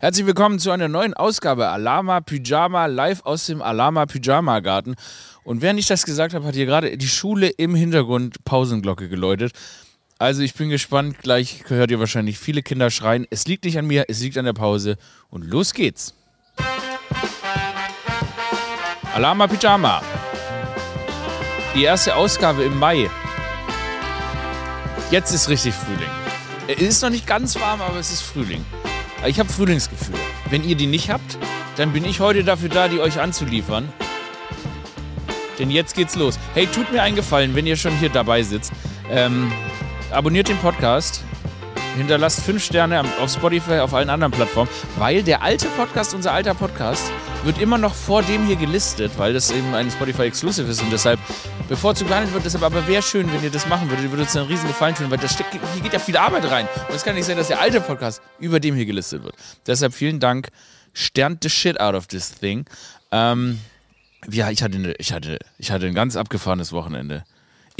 Herzlich willkommen zu einer neuen Ausgabe Alama Pyjama live aus dem Alama Pyjama Garten. Und während ich das gesagt habe, hat hier gerade die Schule im Hintergrund Pausenglocke geläutet. Also ich bin gespannt, gleich hört ihr wahrscheinlich viele Kinder schreien. Es liegt nicht an mir, es liegt an der Pause. Und los geht's. Alama Pyjama. Die erste Ausgabe im Mai. Jetzt ist richtig Frühling. Es ist noch nicht ganz warm, aber es ist Frühling. Ich habe Frühlingsgefühle. Wenn ihr die nicht habt, dann bin ich heute dafür da, die euch anzuliefern. Denn jetzt geht's los. Hey, tut mir einen Gefallen, wenn ihr schon hier dabei sitzt. Ähm, abonniert den Podcast. Hinterlasst fünf Sterne auf Spotify, auf allen anderen Plattformen, weil der alte Podcast, unser alter Podcast, wird immer noch vor dem hier gelistet, weil das eben ein Spotify Exclusive ist und deshalb bevorzugt behandelt wird. Deshalb aber wäre schön, wenn ihr das machen würdet. Ihr würdet uns einen riesen Gefallen tun, weil da steckt, hier geht ja viel Arbeit rein. Und es kann nicht sein, dass der alte Podcast über dem hier gelistet wird. Deshalb vielen Dank. Sternt the shit out of this thing. Ähm, ja, ich hatte, ich, hatte, ich hatte ein ganz abgefahrenes Wochenende.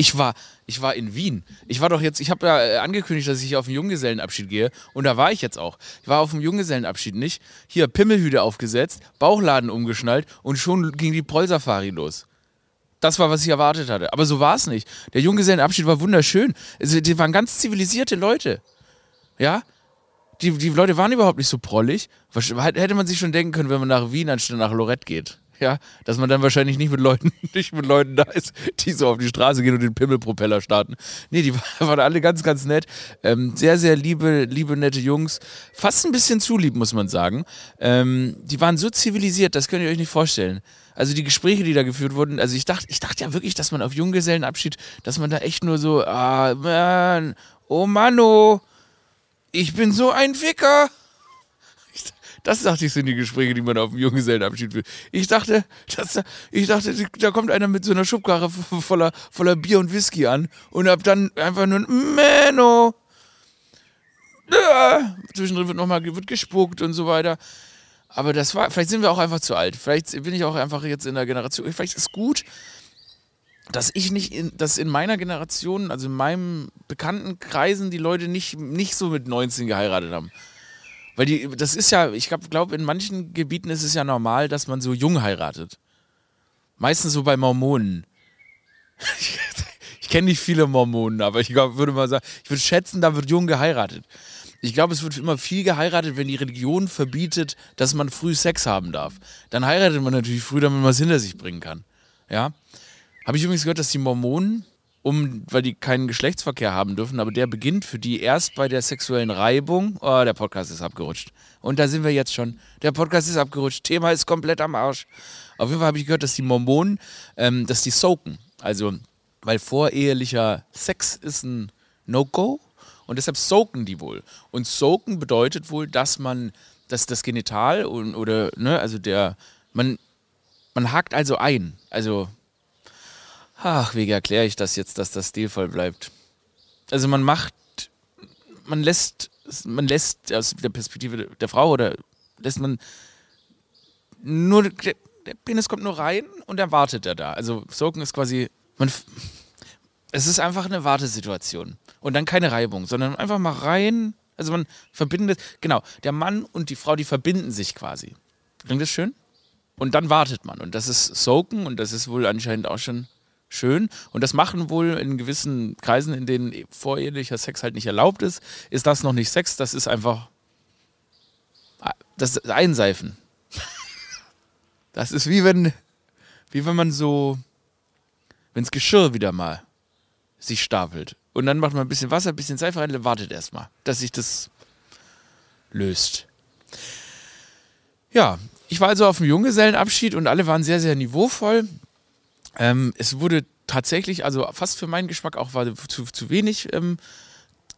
Ich war, ich war in Wien. Ich war doch jetzt, ich habe ja äh, angekündigt, dass ich auf den Junggesellenabschied gehe. Und da war ich jetzt auch. Ich war auf dem Junggesellenabschied nicht. Hier Pimmelhüte aufgesetzt, Bauchladen umgeschnallt und schon ging die Prollsafari los. Das war, was ich erwartet hatte. Aber so war es nicht. Der Junggesellenabschied war wunderschön. Also, die waren ganz zivilisierte Leute. Ja? Die, die Leute waren überhaupt nicht so prollig. Hätte man sich schon denken können, wenn man nach Wien anstatt nach Lorette geht ja, dass man dann wahrscheinlich nicht mit Leuten, nicht mit Leuten da ist, die so auf die Straße gehen und den Pimmelpropeller starten. Nee, die waren alle ganz, ganz nett. Ähm, sehr, sehr liebe, liebe, nette Jungs. Fast ein bisschen zu lieb, muss man sagen. Ähm, die waren so zivilisiert, das könnt ihr euch nicht vorstellen. Also die Gespräche, die da geführt wurden, also ich dachte, ich dachte ja wirklich, dass man auf Junggesellenabschied, dass man da echt nur so, ah, man, oh Manno, ich bin so ein Ficker. Das dachte ich, sind die Gespräche, die man auf dem Junggesellenabschied will. Ich dachte, das, ich dachte, da kommt einer mit so einer Schubkarre voller, voller Bier und Whisky an und hab dann einfach nur ein Menno. Ja. Zwischendrin wird nochmal wird gespuckt und so weiter. Aber das war, vielleicht sind wir auch einfach zu alt. Vielleicht bin ich auch einfach jetzt in der Generation. Vielleicht ist gut, dass ich nicht, in, dass in meiner Generation, also in meinem bekannten Kreisen, die Leute nicht, nicht so mit 19 geheiratet haben. Weil die, das ist ja, ich glaube, in manchen Gebieten ist es ja normal, dass man so jung heiratet. Meistens so bei Mormonen. ich kenne nicht viele Mormonen, aber ich glaub, würde mal sagen, ich würde schätzen, da wird jung geheiratet. Ich glaube, es wird immer viel geheiratet, wenn die Religion verbietet, dass man früh Sex haben darf. Dann heiratet man natürlich früh, damit man es hinter sich bringen kann. Ja. Habe ich übrigens gehört, dass die Mormonen um, weil die keinen Geschlechtsverkehr haben dürfen, aber der beginnt für die erst bei der sexuellen Reibung. Oh, der Podcast ist abgerutscht. Und da sind wir jetzt schon. Der Podcast ist abgerutscht. Thema ist komplett am Arsch. Auf jeden Fall habe ich gehört, dass die Mormonen, ähm, dass die soaken. Also, weil vorehelicher Sex ist ein No-Go und deshalb soaken die wohl. Und soaken bedeutet wohl, dass man, dass das Genital und, oder, ne, also der, man, man hakt also ein. Also Ach, wie erkläre ich das jetzt, dass das stilvoll bleibt? Also man macht, man lässt, man lässt aus der Perspektive der Frau oder lässt man nur, der, der Penis kommt nur rein und dann wartet er da. Also Soaken ist quasi, man, es ist einfach eine Wartesituation und dann keine Reibung, sondern einfach mal rein. Also man verbindet, genau, der Mann und die Frau, die verbinden sich quasi. Klingt das schön? Und dann wartet man und das ist Soaken und das ist wohl anscheinend auch schon schön. Und das machen wohl in gewissen Kreisen, in denen vorehelicher Sex halt nicht erlaubt ist, ist das noch nicht Sex, das ist einfach das ist Einseifen. Das ist wie wenn, wie wenn man so, wenn das Geschirr wieder mal sich stapelt. Und dann macht man ein bisschen Wasser, ein bisschen Seife rein, wartet erstmal, dass sich das löst. Ja, ich war also auf dem Junggesellenabschied und alle waren sehr, sehr niveauvoll. Ähm, es wurde tatsächlich, also fast für meinen Geschmack auch war zu, zu wenig. Ähm,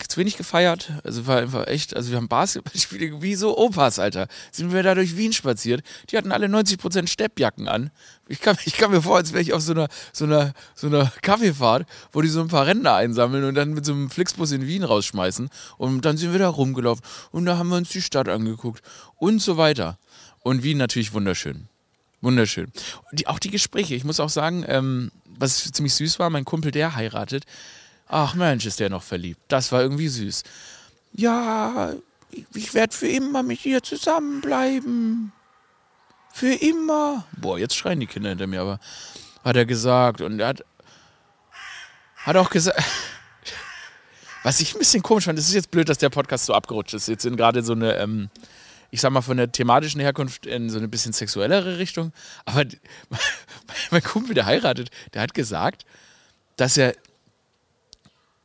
zu wenig gefeiert. Also war einfach echt, also wir haben Basketballspiele wie so Opas, Alter. Sind wir da durch Wien spaziert. Die hatten alle 90% Steppjacken an. Ich kam, ich kam mir vor, als wäre ich auf so einer, so, einer, so einer Kaffeefahrt, wo die so ein paar Rentner einsammeln und dann mit so einem Flixbus in Wien rausschmeißen. Und dann sind wir da rumgelaufen und da haben wir uns die Stadt angeguckt und so weiter. Und Wien natürlich wunderschön. Wunderschön. Die, auch die Gespräche, ich muss auch sagen, ähm, was ziemlich süß war, mein Kumpel, der heiratet. Ach Mensch, ist der noch verliebt. Das war irgendwie süß. Ja, ich, ich werde für immer mit ihr zusammenbleiben. Für immer. Boah, jetzt schreien die Kinder hinter mir, aber hat er gesagt. Und er hat, hat auch gesagt, was ich ein bisschen komisch fand, es ist jetzt blöd, dass der Podcast so abgerutscht ist. Jetzt in gerade so eine, ähm, ich sag mal, von der thematischen Herkunft in so eine bisschen sexuellere Richtung. Aber mein Kumpel, der heiratet, der hat gesagt, dass er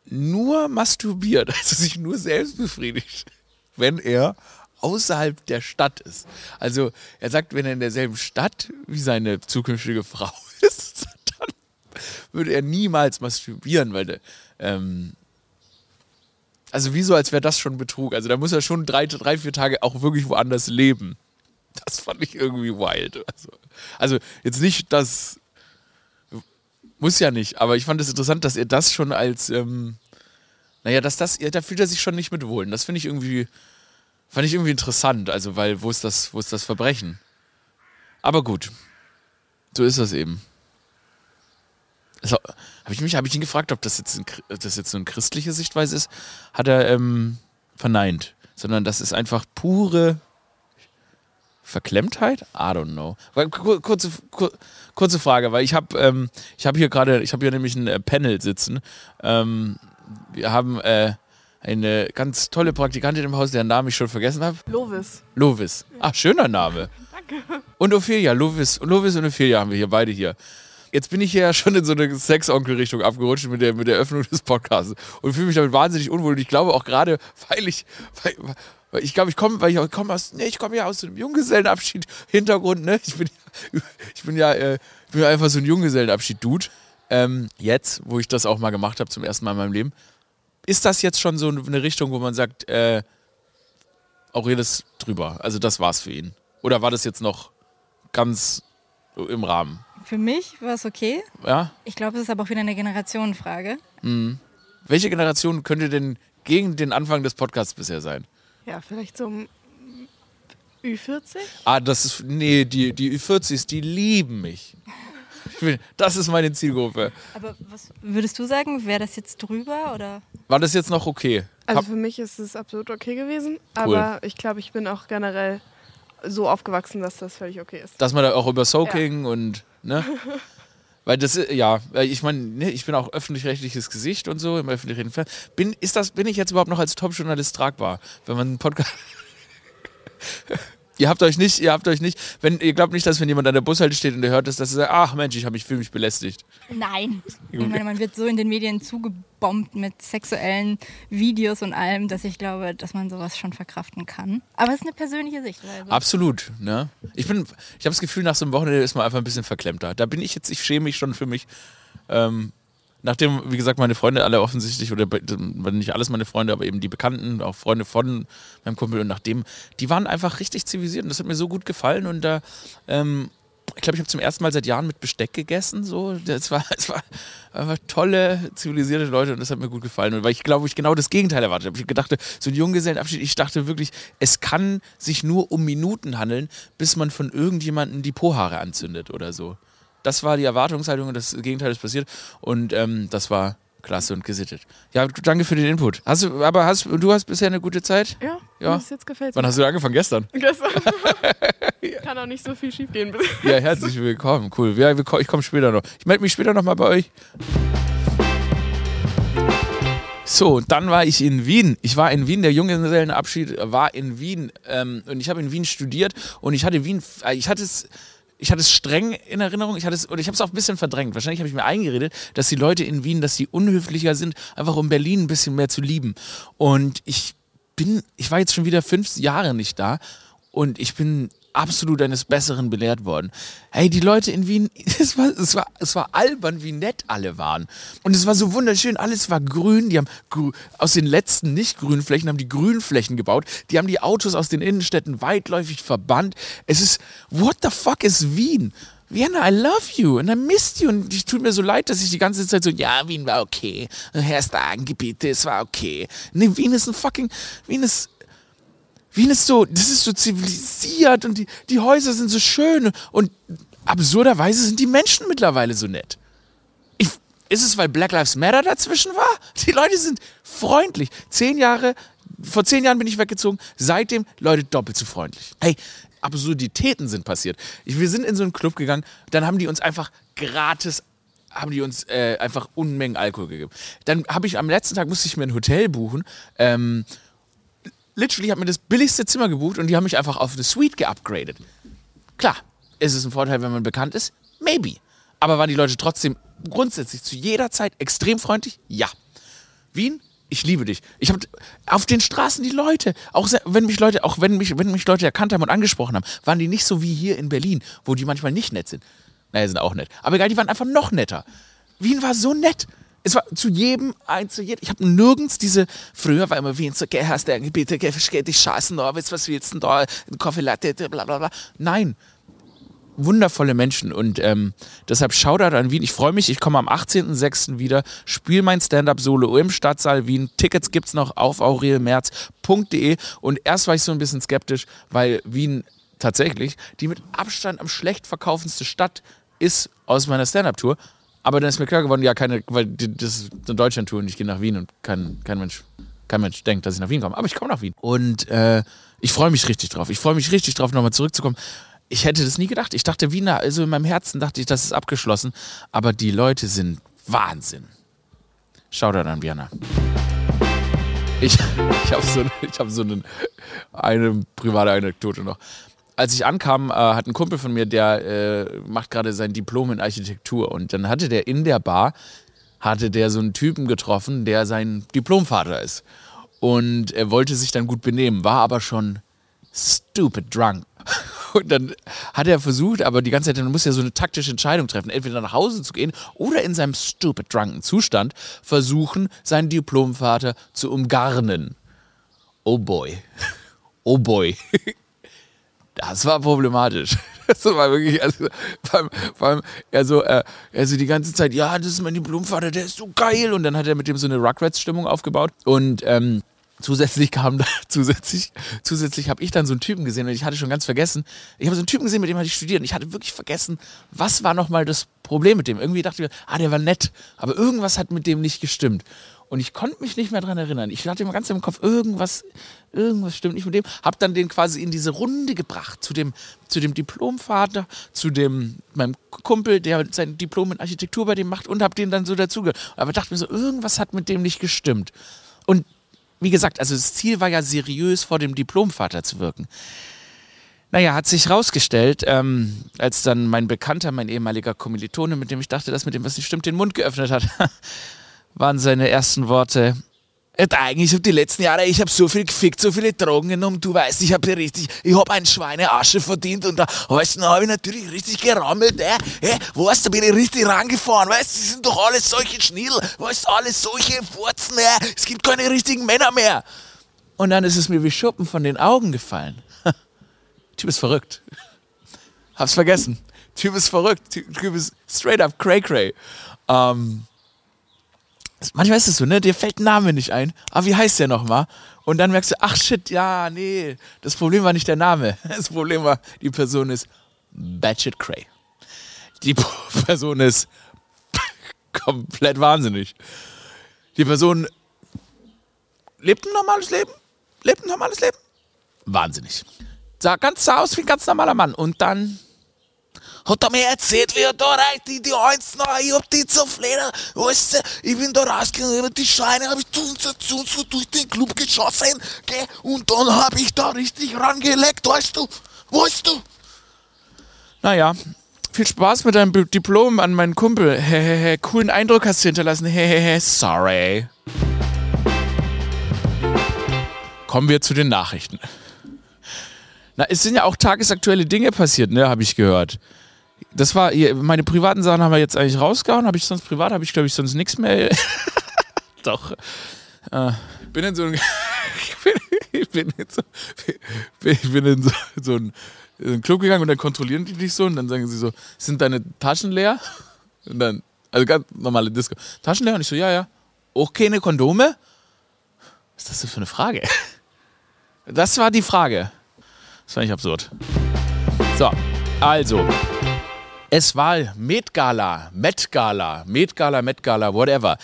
nur masturbiert, also sich nur selbst befriedigt, wenn er außerhalb der Stadt ist. Also er sagt, wenn er in derselben Stadt wie seine zukünftige Frau ist, dann würde er niemals masturbieren, weil ähm, also wieso, als wäre das schon Betrug. Also da muss er schon drei, drei, vier Tage auch wirklich woanders leben. Das fand ich irgendwie wild. Also, also jetzt nicht das, muss ja nicht, aber ich fand es interessant, dass er das schon als, ähm, naja, dass das, ja, da fühlt er sich schon nicht mit wohl. Das finde ich irgendwie, fand ich irgendwie interessant. Also, weil, wo ist das, wo ist das Verbrechen? Aber gut, so ist das eben. Also, habe ich mich, habe ich ihn gefragt, ob das jetzt, ein, das jetzt so eine christliche Sichtweise ist, hat er ähm, verneint. Sondern das ist einfach pure Verklemmtheit? I don't know. Kurze, kurze Frage, weil ich habe ähm, hab hier gerade, ich habe hier nämlich ein äh, Panel sitzen. Ähm, wir haben äh, eine ganz tolle Praktikantin im Haus, deren Namen ich schon vergessen habe. Lovis. Lovis. Ach, schöner Name. Danke. Und Ophelia. Lovis, Lovis und Ophelia haben wir hier beide hier jetzt bin ich ja schon in so eine Sexonkel-Richtung abgerutscht mit der, mit der Öffnung des Podcasts und fühle mich damit wahnsinnig unwohl. Und ich glaube auch gerade, weil ich, weil, ich glaube, ich komme, weil ich komme aus, nee, ich komme ja aus einem Junggesellenabschied-Hintergrund, ne? Ich bin, ich bin ja, äh, ich bin ja einfach so ein Junggesellenabschied-Dude. Ähm, jetzt, wo ich das auch mal gemacht habe zum ersten Mal in meinem Leben, ist das jetzt schon so eine Richtung, wo man sagt, äh, Aurelius drüber. Also das war's für ihn. Oder war das jetzt noch ganz im Rahmen? Für mich war es okay. Ja. Ich glaube, es ist aber auch wieder eine Generationenfrage. Mhm. Welche Generation könnte denn gegen den Anfang des Podcasts bisher sein? Ja, vielleicht so Ü40? Ah, das ist. Nee, die, die Ü40s, die lieben mich. Das ist meine Zielgruppe. Aber was würdest du sagen? Wäre das jetzt drüber oder? War das jetzt noch okay? Also für mich ist es absolut okay gewesen, aber ich glaube, ich bin auch generell so aufgewachsen, dass das völlig okay ist. Dass man da auch über Soaking ja. und, ne? Weil das, ja, ich meine, ne, ich bin auch öffentlich-rechtliches Gesicht und so im öffentlichen Fernsehen. Bin, ist das, bin ich jetzt überhaupt noch als Top-Journalist tragbar, wenn man einen Podcast. Ihr habt euch nicht, ihr habt euch nicht, wenn ihr glaubt nicht, dass wenn jemand an der Bushalte steht und der hört das, dass er sagt, ach Mensch, ich habe mich fühle mich belästigt. Nein. Ich meine, man wird so in den Medien zugebombt mit sexuellen Videos und allem, dass ich glaube, dass man sowas schon verkraften kann. Aber es ist eine persönliche Sichtweise. Absolut, ne? Ich bin, ich habe das Gefühl, nach so einem Wochenende ist man einfach ein bisschen verklemmter. Da bin ich jetzt, ich schäme mich schon für mich. Ähm, nachdem, wie gesagt, meine Freunde alle offensichtlich, oder nicht alles meine Freunde, aber eben die Bekannten, auch Freunde von meinem Kumpel und nachdem, die waren einfach richtig zivilisiert und das hat mir so gut gefallen und da, ähm, ich glaube, ich habe zum ersten Mal seit Jahren mit Besteck gegessen. So, das war, es war einfach tolle, zivilisierte Leute und das hat mir gut gefallen. Und weil ich glaube, ich genau das Gegenteil erwartet habe. Ich dachte, so ein Junggesellenabschied, ich dachte wirklich, es kann sich nur um Minuten handeln, bis man von irgendjemandem die Pohaare anzündet oder so. Das war die Erwartungshaltung und das Gegenteil ist passiert. Und ähm, das war klasse und gesittet. Ja, danke für den Input. Hast du, aber hast, du hast bisher eine gute Zeit? Ja, ja. jetzt gefällt Wann hast du angefangen? Gestern? Gestern. Kann auch nicht so viel schief gehen. ja, herzlich willkommen. Cool. Ja, ich komme später noch. Ich melde mich später noch mal bei euch. So, dann war ich in Wien. Ich war in Wien, der Junggesellenabschied war in Wien. Ähm, und ich habe in Wien studiert und ich hatte Wien, äh, ich hatte es ich hatte es streng in Erinnerung, ich hatte es, oder ich habe es auch ein bisschen verdrängt. Wahrscheinlich habe ich mir eingeredet, dass die Leute in Wien, dass sie unhöflicher sind, einfach um Berlin ein bisschen mehr zu lieben. Und ich bin, ich war jetzt schon wieder fünf Jahre nicht da und ich bin absolut eines Besseren belehrt worden. Hey, die Leute in Wien, es war, es war, es war albern, wie nett alle waren. Und es war so wunderschön, alles war grün. Die haben aus den letzten nicht grünen Flächen haben die Grünflächen gebaut. Die haben die Autos aus den Innenstädten weitläufig verbannt. Es ist, what the fuck ist Wien? Vienna, I love you and I missed you. Und es tut mir so leid, dass ich die ganze Zeit so, ja, Wien war okay. Herr Stagengebiete, es war okay. Nee, Wien ist ein fucking, Wien ist Wien ist so, das ist so zivilisiert und die, die Häuser sind so schön und absurderweise sind die Menschen mittlerweile so nett. Ich, ist es, weil Black Lives Matter dazwischen war? Die Leute sind freundlich. Zehn Jahre vor zehn Jahren bin ich weggezogen, seitdem Leute doppelt so freundlich. Hey, Absurditäten sind passiert. Ich, wir sind in so einen Club gegangen, dann haben die uns einfach gratis haben die uns äh, einfach Unmengen Alkohol gegeben. Dann habe ich am letzten Tag musste ich mir ein Hotel buchen. Ähm, literally habe mir das billigste Zimmer gebucht und die haben mich einfach auf eine Suite geupgradet. Klar, ist es ein Vorteil, wenn man bekannt ist? Maybe. Aber waren die Leute trotzdem grundsätzlich zu jeder Zeit extrem freundlich? Ja. Wien? Ich liebe dich. Ich habe auf den Straßen die Leute, auch wenn mich Leute, auch wenn mich, wenn mich Leute erkannt haben und angesprochen haben, waren die nicht so wie hier in Berlin, wo die manchmal nicht nett sind. Naja, sind auch nett. Aber egal, die waren einfach noch netter. Wien war so nett. Es war zu jedem, ein, zu jedem. Ich habe nirgends diese, früher war immer Wien so, geh, hast du bitte, geh, versteh dich scheißen, was willst du denn da, Kaffee Latte, bla bla bla. Nein, wundervolle Menschen und ähm, deshalb Shoutout an Wien. Ich freue mich, ich komme am 18.06. wieder, spiele mein Stand-Up-Solo im Stadtsaal Wien. Tickets gibt es noch auf aurelmerz.de und erst war ich so ein bisschen skeptisch, weil Wien tatsächlich die mit Abstand am schlecht verkaufendste Stadt ist aus meiner Stand-Up-Tour. Aber dann ist mir klar geworden, ja, keine, weil das ist eine Deutschland-Tour und ich gehe nach Wien und kein, kein Mensch kein Mensch denkt, dass ich nach Wien komme. Aber ich komme nach Wien. Und äh, ich freue mich richtig drauf. Ich freue mich richtig drauf, nochmal zurückzukommen ich hätte das nie gedacht. Ich dachte, Wiener, also in meinem Herzen dachte ich, das ist abgeschlossen. Aber die Leute sind Wahnsinn. Schau da an Vienna. Ich, ich habe so, ich hab so eine, eine private Anekdote noch. Als ich ankam, äh, hat ein Kumpel von mir, der äh, macht gerade sein Diplom in Architektur. Und dann hatte der in der Bar, hatte der so einen Typen getroffen, der sein Diplomvater ist. Und er wollte sich dann gut benehmen, war aber schon stupid drunk. Und dann hat er versucht, aber die ganze Zeit, dann muss er so eine taktische Entscheidung treffen, entweder nach Hause zu gehen oder in seinem stupid drunken Zustand versuchen, seinen Diplomvater zu umgarnen. Oh boy. Oh boy. Das war problematisch. Das war wirklich, also, allem er, so, äh, er so die ganze Zeit, ja, das ist mein Diplomvater, der ist so geil. Und dann hat er mit dem so eine Rugrats-Stimmung aufgebaut. Und ähm, Zusätzlich kam da, zusätzlich, zusätzlich habe ich dann so einen Typen gesehen und ich hatte schon ganz vergessen. Ich habe so einen Typen gesehen, mit dem hatte ich studiert und ich hatte wirklich vergessen, was war nochmal das Problem mit dem. Irgendwie dachte ich mir, ah, der war nett, aber irgendwas hat mit dem nicht gestimmt. Und ich konnte mich nicht mehr daran erinnern. Ich hatte immer ganz im Kopf, irgendwas, irgendwas stimmt nicht mit dem. Hab dann den quasi in diese Runde gebracht, zu dem, zu dem Diplomvater, zu dem, meinem Kumpel, der sein Diplom in Architektur bei dem macht und hab den dann so dazugehört. Aber dachte mir so, irgendwas hat mit dem nicht gestimmt. Und wie gesagt, also das Ziel war ja seriös vor dem Diplomvater zu wirken. Naja, hat sich rausgestellt, ähm, als dann mein Bekannter, mein ehemaliger Kommilitone, mit dem ich dachte, dass mit dem was nicht stimmt, den Mund geöffnet hat, waren seine ersten Worte, ja, eigentlich habe die letzten Jahre, ich habe so viel gefickt, so viele Drogen genommen, du weißt, ich habe richtig, ich habe einen Schweineasche verdient und da, weißt habe ich natürlich richtig gerammelt, äh, äh, weißt du, bin ich richtig rangefahren, weißt du, die sind doch alles solche Schnittel, weißt du, alles solche Furzen, äh, es gibt keine richtigen Männer mehr. Und dann ist es mir wie Schuppen von den Augen gefallen. typ ist verrückt. Hab's vergessen. Typ ist verrückt. Typ ist straight up cray cray. Ähm, manchmal ist es so, ne? Dir fällt ein Name nicht ein. Aber wie heißt der nochmal? Und dann merkst du, ach shit, ja, nee, das Problem war nicht der Name. Das Problem war, die Person ist batshit cray. Die Person ist komplett wahnsinnig. Die Person lebt ein normales Leben, lebt ein normales Leben, wahnsinnig. Sah ganz sah aus wie ein ganz normaler Mann. Und dann hat er mir erzählt, wie er da reicht, die, die eins noch, ich hab die zerfledert, weißt du, ich bin da rausgegangen, die Scheine habe ich uns durch den Club geschossen, gell, und dann habe ich da richtig rangeleckt, weißt du, weißt du. Naja, viel Spaß mit deinem Diplom an meinen Kumpel. Hehehe, coolen Eindruck hast du hinterlassen. Hehehe, sorry. Kommen wir zu den Nachrichten. Na, es sind ja auch tagesaktuelle Dinge passiert, ne, habe ich gehört das war, meine privaten Sachen haben wir jetzt eigentlich rausgehauen. Habe ich sonst privat, habe ich glaube ich sonst nichts mehr. Doch. Äh, bin in so ein, ich bin in so, ich bin in so, so ein, in einen Club gegangen und dann kontrollieren die dich so und dann sagen sie so, sind deine Taschen leer? Und dann, also ganz normale Disco. Taschen leer? Und ich so, ja, ja. Auch keine Kondome? Was ist das denn für eine Frage? Das war die Frage. Das fand ich absurd. So, also. Es war Met Gala, Met Gala, Met Gala, Met Gala, whatever.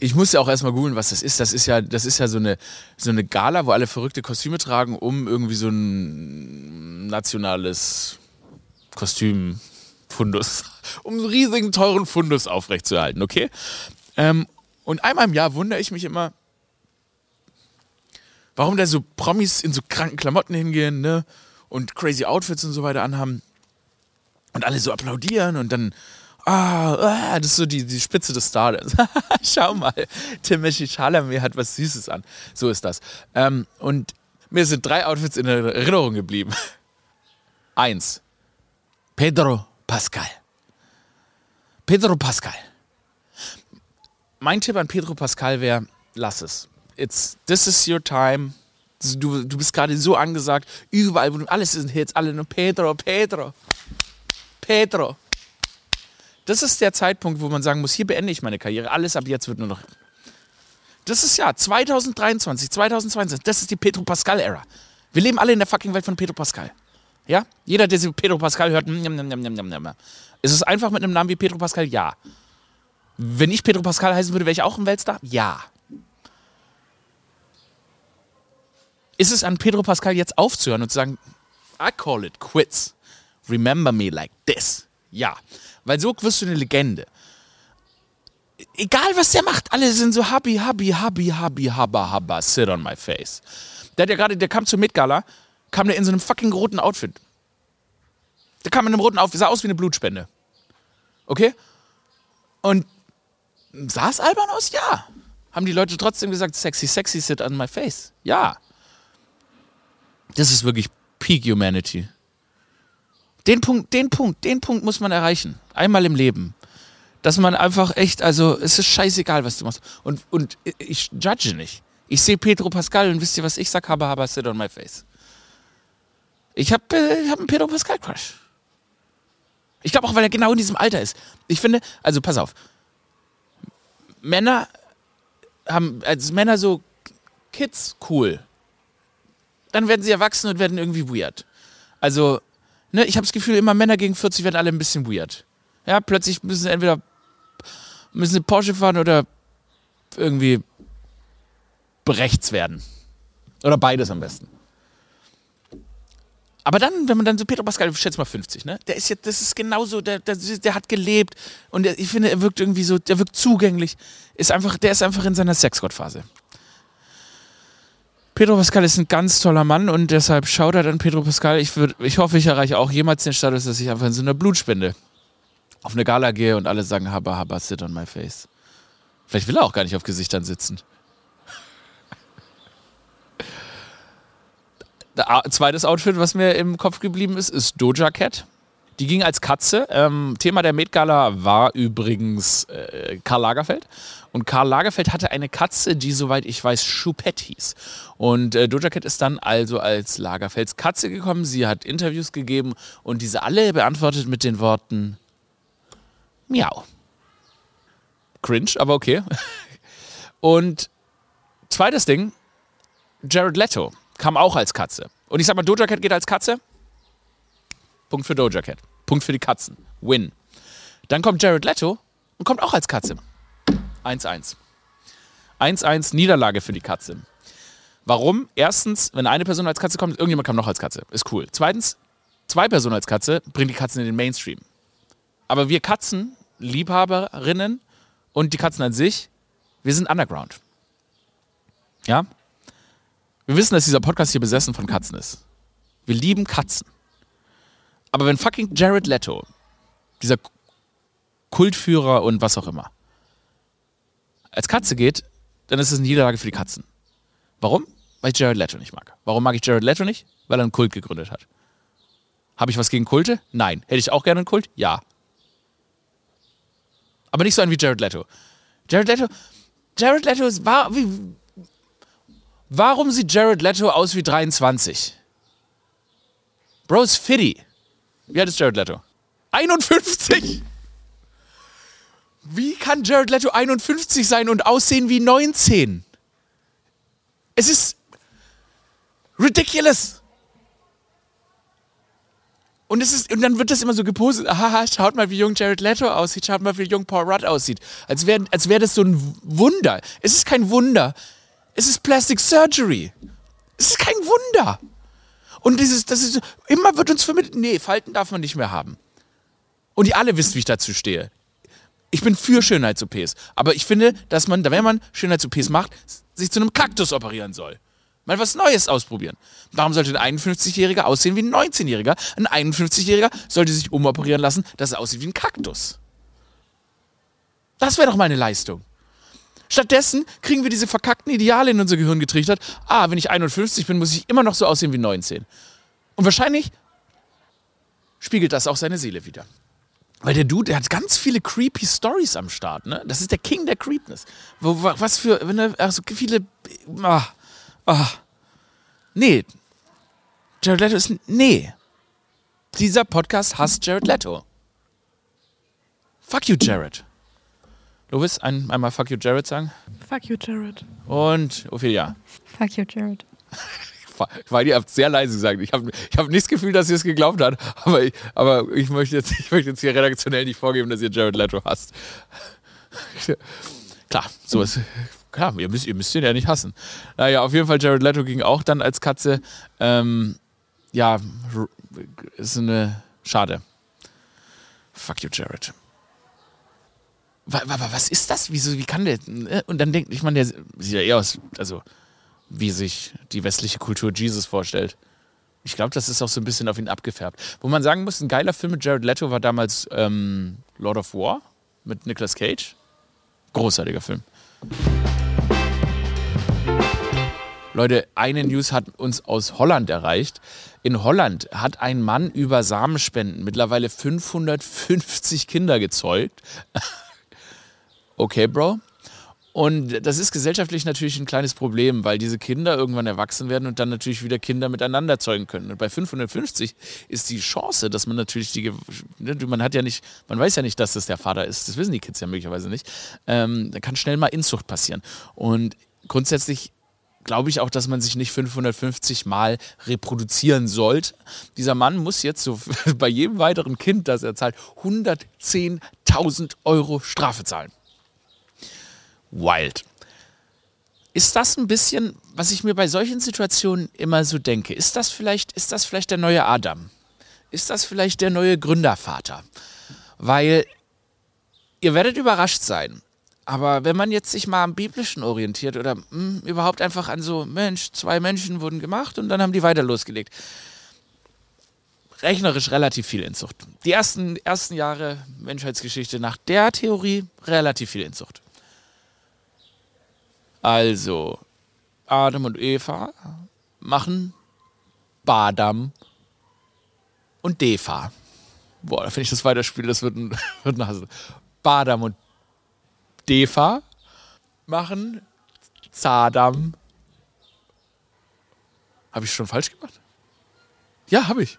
ich muss ja auch erstmal googeln, was das ist. Das ist ja, das ist ja so eine, so eine Gala, wo alle verrückte Kostüme tragen, um irgendwie so ein nationales Kostümfundus, um einen riesigen, teuren Fundus aufrechtzuerhalten, okay? Ähm, und einmal im Jahr wundere ich mich immer, warum da so Promis in so kranken Klamotten hingehen, ne? Und crazy Outfits und so weiter anhaben. Und alle so applaudieren und dann, ah, ah das ist so die, die Spitze des Stars. Schau mal, Timothy Chalamet hat was Süßes an. So ist das. Ähm, und mir sind drei Outfits in Erinnerung geblieben. Eins. Pedro Pascal. Pedro Pascal. Mein Tipp an Pedro Pascal wäre, lass es it's, this is your time. Du, du bist gerade so angesagt, überall, wo du, alles sind Hits, alle nur Pedro, Pedro, Pedro. Das ist der Zeitpunkt, wo man sagen muss, hier beende ich meine Karriere. Alles ab jetzt wird nur noch. Das ist ja 2023, 2022. Das ist die Pedro Pascal-Ära. Wir leben alle in der fucking Welt von Pedro Pascal. Ja? Jeder, der Pedro Pascal hört, mm, njam, njam, njam, njam, ist es einfach mit einem Namen wie Pedro Pascal? Ja. Wenn ich Pedro Pascal heißen würde, wäre ich auch ein Weltstar? Ja. ist es an Pedro Pascal jetzt aufzuhören und zu sagen, I call it quits. Remember me like this. Ja, weil so wirst du eine Legende. Egal was der macht, alle sind so happy, happy, happy, happy, habba, habba, sit on my face. Der hat ja gerade, der kam zur Met-Gala, kam der in so einem fucking roten Outfit. Der kam in einem roten Outfit, sah aus wie eine Blutspende. Okay? Und sah es albern aus? Ja. Haben die Leute trotzdem gesagt, sexy, sexy, sit on my face? Ja. Das ist wirklich Peak Humanity. Den Punkt, den Punkt, den Punkt muss man erreichen. Einmal im Leben. Dass man einfach echt, also es ist scheißegal, was du machst. Und, und ich judge nicht. Ich sehe Pedro Pascal und wisst ihr, was ich sag? Habe, habe, sit on my face. Ich habe äh, hab einen Pedro Pascal Crush. Ich glaube auch, weil er genau in diesem Alter ist. Ich finde, also pass auf. Männer haben, als Männer so Kids cool dann werden sie erwachsen und werden irgendwie weird. Also, ne, ich habe das Gefühl, immer Männer gegen 40 werden alle ein bisschen weird. Ja, plötzlich müssen sie entweder müssen sie Porsche fahren oder irgendwie rechts werden. Oder beides am besten. Aber dann, wenn man dann so Pedro Pascal, schätze mal 50, ne? Der ist jetzt, das ist genauso, der, der, der hat gelebt und der, ich finde, er wirkt irgendwie so, der wirkt zugänglich. Ist einfach, der ist einfach in seiner Sexgottphase. Pedro Pascal ist ein ganz toller Mann und deshalb schaut er dann Pedro Pascal. Ich, würd, ich hoffe, ich erreiche auch jemals den Status, dass ich einfach in so einer Blutspende auf eine Gala gehe und alle sagen, haba, haba, sit on my face. Vielleicht will er auch gar nicht auf Gesichtern sitzen. Zweites Outfit, was mir im Kopf geblieben ist, ist Doja Cat. Die ging als Katze. Ähm, Thema der Met Gala war übrigens äh, Karl Lagerfeld. Und Karl Lagerfeld hatte eine Katze, die, soweit ich weiß, Choupette hieß. Und äh, Doja Cat ist dann also als Lagerfelds Katze gekommen. Sie hat Interviews gegeben und diese alle beantwortet mit den Worten Miau. Cringe, aber okay. Und zweites Ding, Jared Leto kam auch als Katze. Und ich sag mal, Doja Cat geht als Katze. Punkt für Doja Cat. Punkt für die Katzen. Win. Dann kommt Jared Leto und kommt auch als Katze. 1-1. 1-1 Niederlage für die Katze. Warum? Erstens, wenn eine Person als Katze kommt, irgendjemand kam noch als Katze. Ist cool. Zweitens, zwei Personen als Katze bringen die Katzen in den Mainstream. Aber wir Katzen, Liebhaberinnen und die Katzen an sich, wir sind underground. Ja? Wir wissen, dass dieser Podcast hier besessen von Katzen ist. Wir lieben Katzen. Aber wenn fucking Jared Leto, dieser Kultführer und was auch immer, als Katze geht, dann ist es eine Niederlage für die Katzen. Warum? Weil ich Jared Leto nicht mag. Warum mag ich Jared Leto nicht? Weil er einen Kult gegründet hat. Habe ich was gegen Kulte? Nein. Hätte ich auch gerne einen Kult? Ja. Aber nicht so einen wie Jared Leto. Jared Leto, Jared Leto ist, war, wie, warum sieht Jared Leto aus wie 23? Bro ist fitty. Wie alt ist Jared Leto? 51! Wie kann Jared Leto 51 sein und aussehen wie 19? Es ist ridiculous. Und, es ist, und dann wird das immer so gepostet, aha, schaut mal, wie jung Jared Leto aussieht, schaut mal, wie jung Paul Rudd aussieht. Als wäre als wär das so ein Wunder. Es ist kein Wunder. Es ist Plastic Surgery. Es ist kein Wunder. Und dieses, das ist, immer wird uns vermittelt, nee, Falten darf man nicht mehr haben. Und ihr alle wisst, wie ich dazu stehe. Ich bin für Schönheits-OPs. Aber ich finde, dass man, wenn man Schönheits-OPs macht, sich zu einem Kaktus operieren soll. Mal was Neues ausprobieren. Warum sollte ein 51-Jähriger aussehen wie ein 19-Jähriger? Ein 51-Jähriger sollte sich umoperieren lassen, dass er aussieht wie ein Kaktus. Das wäre doch mal eine Leistung. Stattdessen kriegen wir diese verkackten Ideale in unser Gehirn getrichtert. Ah, wenn ich 51 bin, muss ich immer noch so aussehen wie 19. Und wahrscheinlich spiegelt das auch seine Seele wieder. Weil der Dude, der hat ganz viele creepy Stories am Start, ne? Das ist der King der Creepness. Was für, wenn er, so viele, ah, ah. Nee. Jared Leto ist, nee. Dieser Podcast hasst Jared Leto. Fuck you, Jared. Louis, ein, einmal Fuck you, Jared sagen. Fuck you, Jared. Und Ophelia. Fuck you, Jared. weil ihr habt sehr leise gesagt. Ich habe ich hab nicht das Gefühl, dass ihr es geglaubt habt, aber ich, aber ich, möchte jetzt, ich möchte jetzt hier redaktionell nicht vorgeben, dass ihr Jared Leto hasst. Klar, so ist. Klar, ihr müsst, ihr müsst ihn ja nicht hassen. Naja, auf jeden Fall, Jared Leto ging auch dann als Katze. Ähm, ja, ist eine. Schade. Fuck you, Jared. Was ist das? Wieso, wie kann der? Ne? Und dann denkt, ich meine, der sieht ja eher aus, also wie sich die westliche Kultur Jesus vorstellt. Ich glaube, das ist auch so ein bisschen auf ihn abgefärbt. Wo man sagen muss, ein geiler Film mit Jared Leto war damals ähm, Lord of War mit Nicolas Cage. Großartiger Film. Leute, eine News hat uns aus Holland erreicht. In Holland hat ein Mann über Samenspenden mittlerweile 550 Kinder gezeugt. okay, Bro. Und das ist gesellschaftlich natürlich ein kleines Problem, weil diese Kinder irgendwann erwachsen werden und dann natürlich wieder Kinder miteinander zeugen können. Und bei 550 ist die Chance, dass man natürlich die, ne, man hat ja nicht, man weiß ja nicht, dass das der Vater ist. Das wissen die Kids ja möglicherweise nicht. Ähm, da kann schnell mal Inzucht passieren. Und grundsätzlich glaube ich auch, dass man sich nicht 550 Mal reproduzieren sollte. Dieser Mann muss jetzt so bei jedem weiteren Kind, das er zahlt, 110.000 Euro Strafe zahlen wild. Ist das ein bisschen, was ich mir bei solchen Situationen immer so denke? Ist das vielleicht, ist das vielleicht der neue Adam? Ist das vielleicht der neue Gründervater? Weil ihr werdet überrascht sein. Aber wenn man jetzt sich mal am Biblischen orientiert oder mh, hm, überhaupt einfach an so, Mensch, zwei Menschen wurden gemacht und dann haben die weiter losgelegt. Rechnerisch relativ viel Inzucht. Die ersten, ersten Jahre Menschheitsgeschichte nach der Theorie relativ viel Inzucht. Also, Adam und Eva machen Badam und Defa. Boah, wenn ich das weiterspiele, das wird ein, wird ein Hassel. Badam und Defa machen Zadam. Habe ich schon falsch gemacht? Ja, habe ich.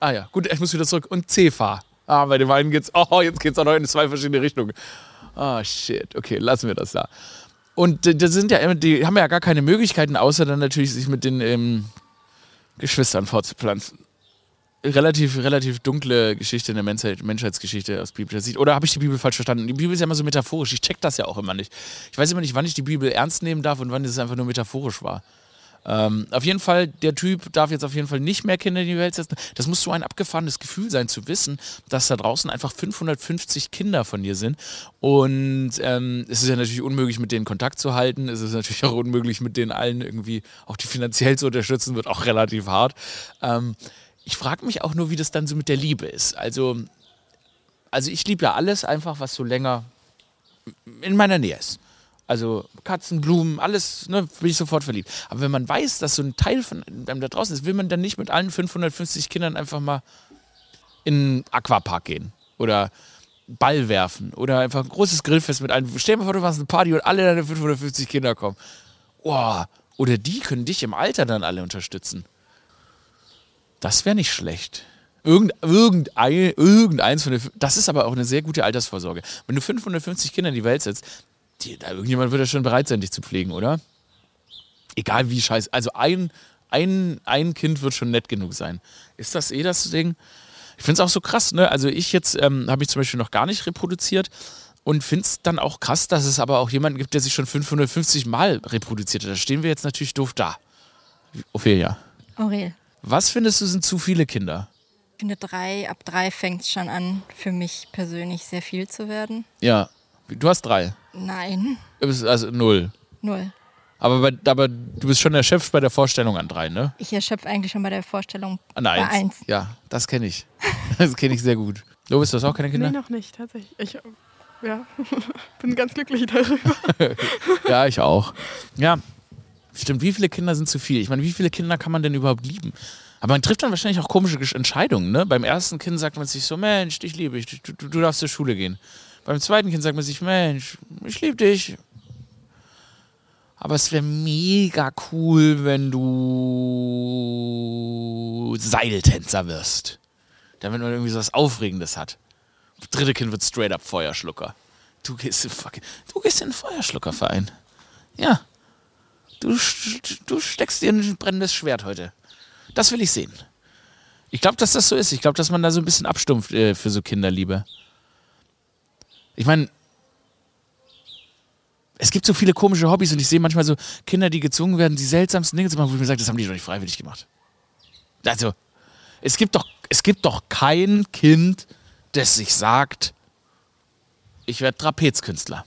Ah ja, gut, ich muss wieder zurück. Und Cefa. Ah, bei dem einen geht's. Oh, jetzt geht's auch noch in zwei verschiedene Richtungen. Ah, oh, shit. Okay, lassen wir das da. Und das sind ja, die haben ja gar keine Möglichkeiten, außer dann natürlich sich mit den ähm, Geschwistern fortzupflanzen. Relativ, relativ dunkle Geschichte in der Menschheit, Menschheitsgeschichte aus biblischer Sicht. Oder habe ich die Bibel falsch verstanden? Die Bibel ist ja immer so metaphorisch. Ich check das ja auch immer nicht. Ich weiß immer nicht, wann ich die Bibel ernst nehmen darf und wann es einfach nur metaphorisch war. Ähm, auf jeden Fall, der Typ darf jetzt auf jeden Fall nicht mehr Kinder in die Welt setzen. Das muss so ein abgefahrenes Gefühl sein, zu wissen, dass da draußen einfach 550 Kinder von dir sind. Und ähm, es ist ja natürlich unmöglich, mit denen Kontakt zu halten. Es ist natürlich auch unmöglich, mit denen allen irgendwie auch die finanziell zu unterstützen, wird auch relativ hart. Ähm, ich frage mich auch nur, wie das dann so mit der Liebe ist. Also, also ich liebe ja alles einfach, was so länger in meiner Nähe ist. Also Katzen, Blumen, alles, ne, bin ich sofort verliebt. Aber wenn man weiß, dass so ein Teil von einem da draußen ist, will man dann nicht mit allen 550 Kindern einfach mal in einen Aquapark gehen oder Ball werfen oder einfach ein großes Grillfest mit allen. Stell dir mal vor, du machst eine Party und alle deine 550 Kinder kommen. Oh, oder die können dich im Alter dann alle unterstützen. Das wäre nicht schlecht. Irgend, irgendein, irgendeins von den. Das ist aber auch eine sehr gute Altersvorsorge. Wenn du 550 Kinder in die Welt setzt, die, da, irgendjemand wird ja schon bereit sein, dich zu pflegen, oder? Egal wie scheiße. Also ein, ein, ein Kind wird schon nett genug sein. Ist das eh das Ding? Ich finde es auch so krass, ne? Also ich jetzt ähm, habe ich zum Beispiel noch gar nicht reproduziert und finde es dann auch krass, dass es aber auch jemanden gibt, der sich schon 550 Mal reproduziert hat. Da stehen wir jetzt natürlich doof da. Ophelia. Aurel. Was findest du sind zu viele Kinder? Ich finde drei, ab drei fängt es schon an, für mich persönlich sehr viel zu werden. Ja. Du hast drei. Nein. Also null. Null. Aber, bei, aber du bist schon erschöpft bei der Vorstellung an drei, ne? Ich erschöpfe eigentlich schon bei der Vorstellung an bei eins. eins. Ja, das kenne ich. Das kenne ich sehr gut. Du bist das auch keine Kinder? Nee, noch nicht, tatsächlich. Ich ja, bin ganz glücklich darüber. ja, ich auch. Ja, stimmt. Wie viele Kinder sind zu viel? Ich meine, wie viele Kinder kann man denn überhaupt lieben? Aber man trifft dann wahrscheinlich auch komische Entscheidungen. Ne? Beim ersten Kind sagt man sich so, Mensch, dich liebe ich, du, du, du darfst zur Schule gehen. Beim zweiten Kind sagt man sich, Mensch, ich liebe dich. Aber es wäre mega cool, wenn du Seiltänzer wirst. Damit man irgendwie so was Aufregendes hat. Dritte Kind wird straight up Feuerschlucker. Du gehst in, fucking, du gehst in den Feuerschluckerverein. Ja. Du, du steckst dir ein brennendes Schwert heute. Das will ich sehen. Ich glaube, dass das so ist. Ich glaube, dass man da so ein bisschen abstumpft äh, für so Kinderliebe. Ich meine, es gibt so viele komische Hobbys und ich sehe manchmal so Kinder, die gezwungen werden, die seltsamsten Dinge zu machen, wo ich mir sage, das haben die doch nicht freiwillig gemacht. Also, es gibt doch, es gibt doch kein Kind, das sich sagt, ich werde Trapezkünstler.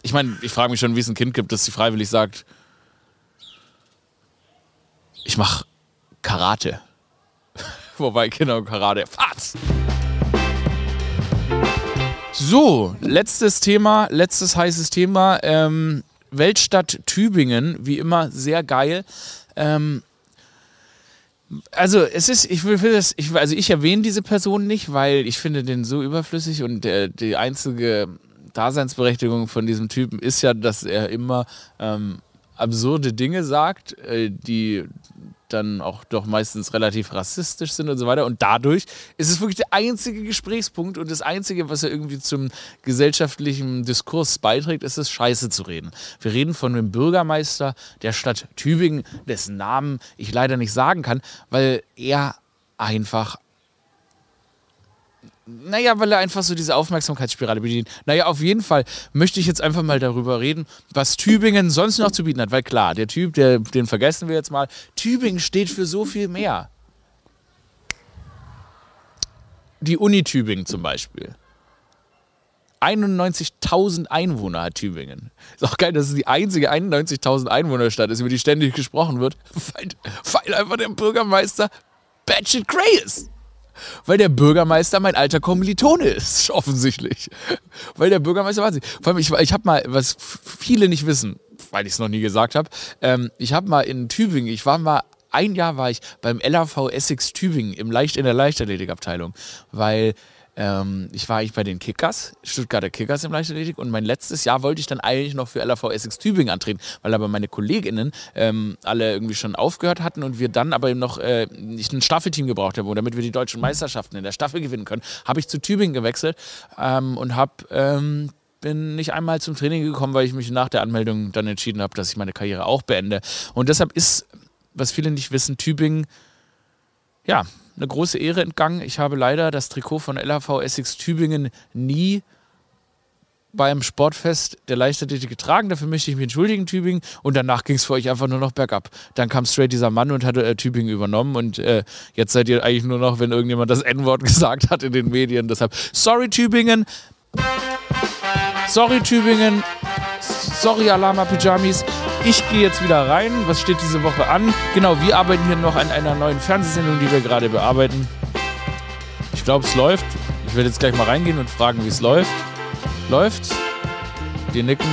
Ich meine, ich frage mich schon, wie es ein Kind gibt, das sich freiwillig sagt, ich mache Karate. Wobei Kinder und Karate, Fatz! So, letztes Thema, letztes heißes Thema. Ähm, Weltstadt Tübingen, wie immer sehr geil. Ähm, also es ist, ich will, das, ich, also ich erwähne diese Person nicht, weil ich finde den so überflüssig und der, die einzige Daseinsberechtigung von diesem Typen ist ja, dass er immer ähm, absurde Dinge sagt, äh, die dann auch doch meistens relativ rassistisch sind und so weiter. Und dadurch ist es wirklich der einzige Gesprächspunkt und das Einzige, was er irgendwie zum gesellschaftlichen Diskurs beiträgt, ist es, Scheiße zu reden. Wir reden von dem Bürgermeister der Stadt Tübingen, dessen Namen ich leider nicht sagen kann, weil er einfach naja, weil er einfach so diese Aufmerksamkeitsspirale bedient. Naja, auf jeden Fall möchte ich jetzt einfach mal darüber reden, was Tübingen sonst noch zu bieten hat. Weil klar, der Typ, der, den vergessen wir jetzt mal. Tübingen steht für so viel mehr. Die Uni Tübingen zum Beispiel. 91.000 Einwohner hat Tübingen. Ist auch geil, dass es die einzige 91.000 Einwohnerstadt ist, über die ständig gesprochen wird, weil, weil einfach der Bürgermeister Batshit Gray ist. Weil der Bürgermeister mein alter Kommilitone ist, offensichtlich. Weil der Bürgermeister weiß ich. Vor allem, ich, ich habe mal, was viele nicht wissen, weil ich es noch nie gesagt habe, ähm, ich habe mal in Tübingen, ich war mal ein Jahr war ich beim LAV Essex Tübingen im Leicht in der Leichtathletikabteilung, weil ähm, ich war eigentlich bei den Kickers, Stuttgarter Kickers im Leichtathletik und mein letztes Jahr wollte ich dann eigentlich noch für LAV Essex Tübingen antreten, weil aber meine Kolleginnen ähm, alle irgendwie schon aufgehört hatten und wir dann aber eben noch äh, ich ein Staffelteam gebraucht haben, damit wir die deutschen Meisterschaften in der Staffel gewinnen können, habe ich zu Tübingen gewechselt ähm, und habe ähm, bin nicht einmal zum Training gekommen, weil ich mich nach der Anmeldung dann entschieden habe, dass ich meine Karriere auch beende. Und deshalb ist, was viele nicht wissen, Tübingen ja, eine große Ehre entgangen. Ich habe leider das Trikot von LHV Essex Tübingen nie beim Sportfest der Leichtathletik getragen. Dafür möchte ich mich entschuldigen, Tübingen. Und danach ging es für euch einfach nur noch bergab. Dann kam straight dieser Mann und hatte äh, Tübingen übernommen. Und äh, jetzt seid ihr eigentlich nur noch, wenn irgendjemand das N-Wort gesagt hat in den Medien. Deshalb, sorry Tübingen. Sorry Tübingen. Sorry Alama Pyjamis. Ich gehe jetzt wieder rein. Was steht diese Woche an? Genau, wir arbeiten hier noch an einer neuen Fernsehsendung, die wir gerade bearbeiten. Ich glaube, es läuft. Ich werde jetzt gleich mal reingehen und fragen, wie es läuft. Läuft's? Die nicken.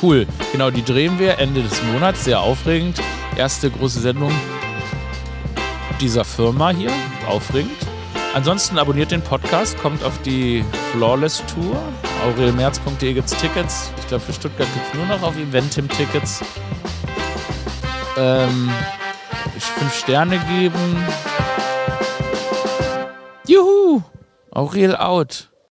Cool. Genau, die drehen wir Ende des Monats. Sehr aufregend. Erste große Sendung dieser Firma hier. Aufregend. Ansonsten abonniert den Podcast, kommt auf die Flawless Tour. aurelmerz.de gibt es Tickets. Ich glaube, für Stuttgart gibt es nur noch auf Eventim Tickets. Ähm, fünf Sterne geben. Juhu! Aurel out.